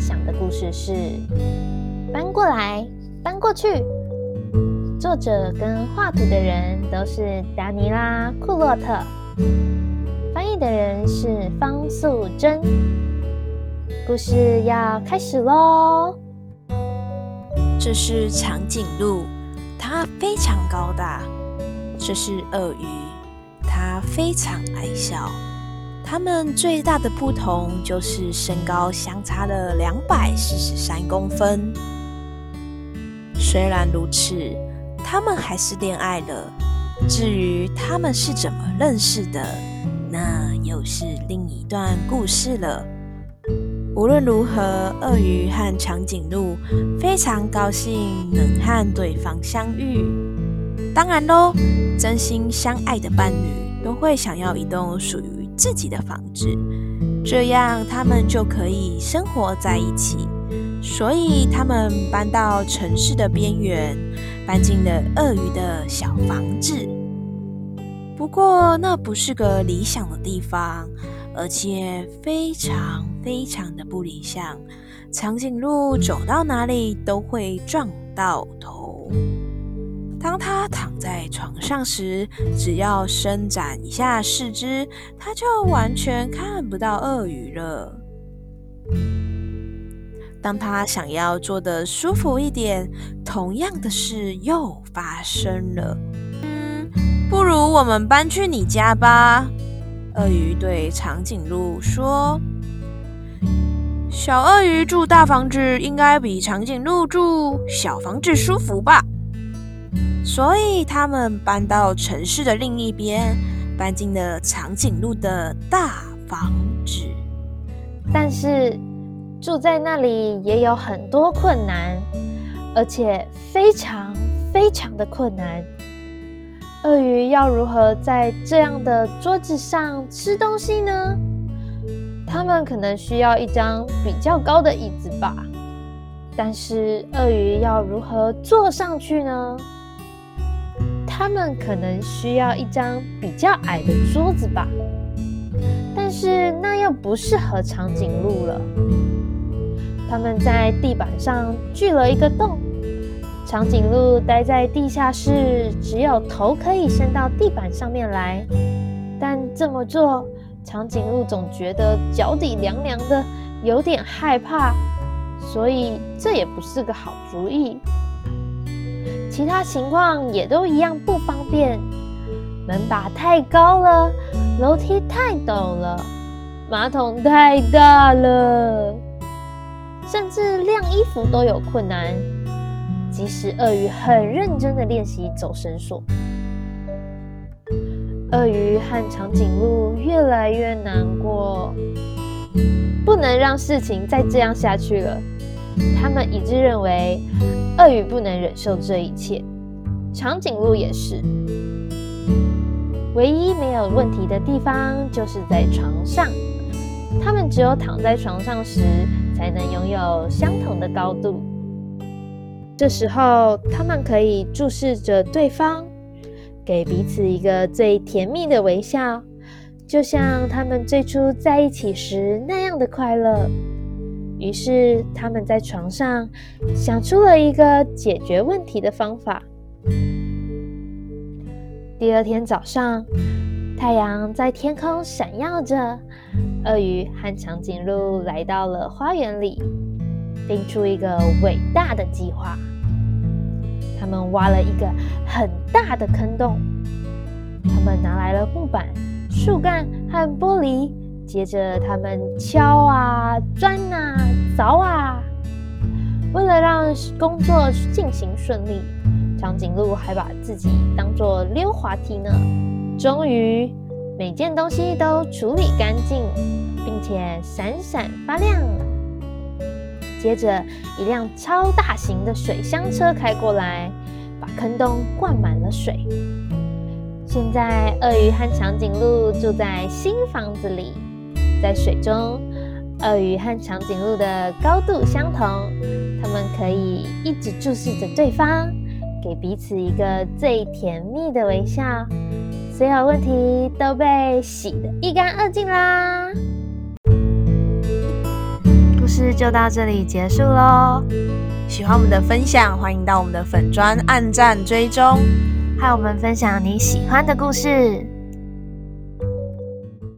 享的故事是《搬过来，搬过去》。作者跟画图的人都是达尼拉·库洛特，翻译的人是方素珍。故事要开始喽！这是长颈鹿，它非常高大；这是鳄鱼，它非常矮小。它们最大的不同就是身高相差了两百四十三公分。虽然如此，他们还是恋爱了。至于他们是怎么认识的，那又是另一段故事了。无论如何，鳄鱼和长颈鹿非常高兴能和对方相遇。当然喽，真心相爱的伴侣都会想要一栋属于。自己的房子，这样他们就可以生活在一起。所以他们搬到城市的边缘，搬进了鳄鱼的小房子。不过那不是个理想的地方，而且非常非常的不理想。长颈鹿走到哪里都会撞到头。当他躺在床上时，只要伸展一下四肢，他就完全看不到鳄鱼了。当他想要坐得舒服一点，同样的事又发生了。嗯，不如我们搬去你家吧。鳄鱼对长颈鹿说：“小鳄鱼住大房子，应该比长颈鹿住小房子舒服吧？”所以他们搬到城市的另一边，搬进了长颈鹿的大房子。但是住在那里也有很多困难，而且非常非常的困难。鳄鱼要如何在这样的桌子上吃东西呢？他们可能需要一张比较高的椅子吧。但是鳄鱼要如何坐上去呢？他们可能需要一张比较矮的桌子吧，但是那又不适合长颈鹿了。他们在地板上锯了一个洞，长颈鹿待在地下室，只有头可以伸到地板上面来。但这么做，长颈鹿总觉得脚底凉凉的，有点害怕，所以这也不是个好主意。其他情况也都一样不方便，门把太高了，楼梯太陡了，马桶太大了，甚至晾衣服都有困难。即使鳄鱼很认真的练习走绳索，鳄鱼和长颈鹿越来越难过，不能让事情再这样下去了。他们一致认为，鳄鱼不能忍受这一切，长颈鹿也是。唯一没有问题的地方就是在床上，他们只有躺在床上时，才能拥有相同的高度。这时候，他们可以注视着对方，给彼此一个最甜蜜的微笑，就像他们最初在一起时那样的快乐。于是，他们在床上想出了一个解决问题的方法。第二天早上，太阳在天空闪耀着，鳄鱼和长颈鹿来到了花园里，定出一个伟大的计划。他们挖了一个很大的坑洞，他们拿来了木板、树干和玻璃。接着，他们敲啊、钻啊、凿啊。为了让工作进行顺利，长颈鹿还把自己当做溜滑梯呢。终于，每件东西都处理干净，并且闪闪发亮。接着，一辆超大型的水箱车开过来，把坑洞灌满了水。现在，鳄鱼和长颈鹿住在新房子里。在水中，鳄鱼和长颈鹿的高度相同，它们可以一直注视着对方，给彼此一个最甜蜜的微笑。所有问题都被洗得一干二净啦！故事就到这里结束喽。喜欢我们的分享，欢迎到我们的粉砖按赞追踪，和我们分享你喜欢的故事。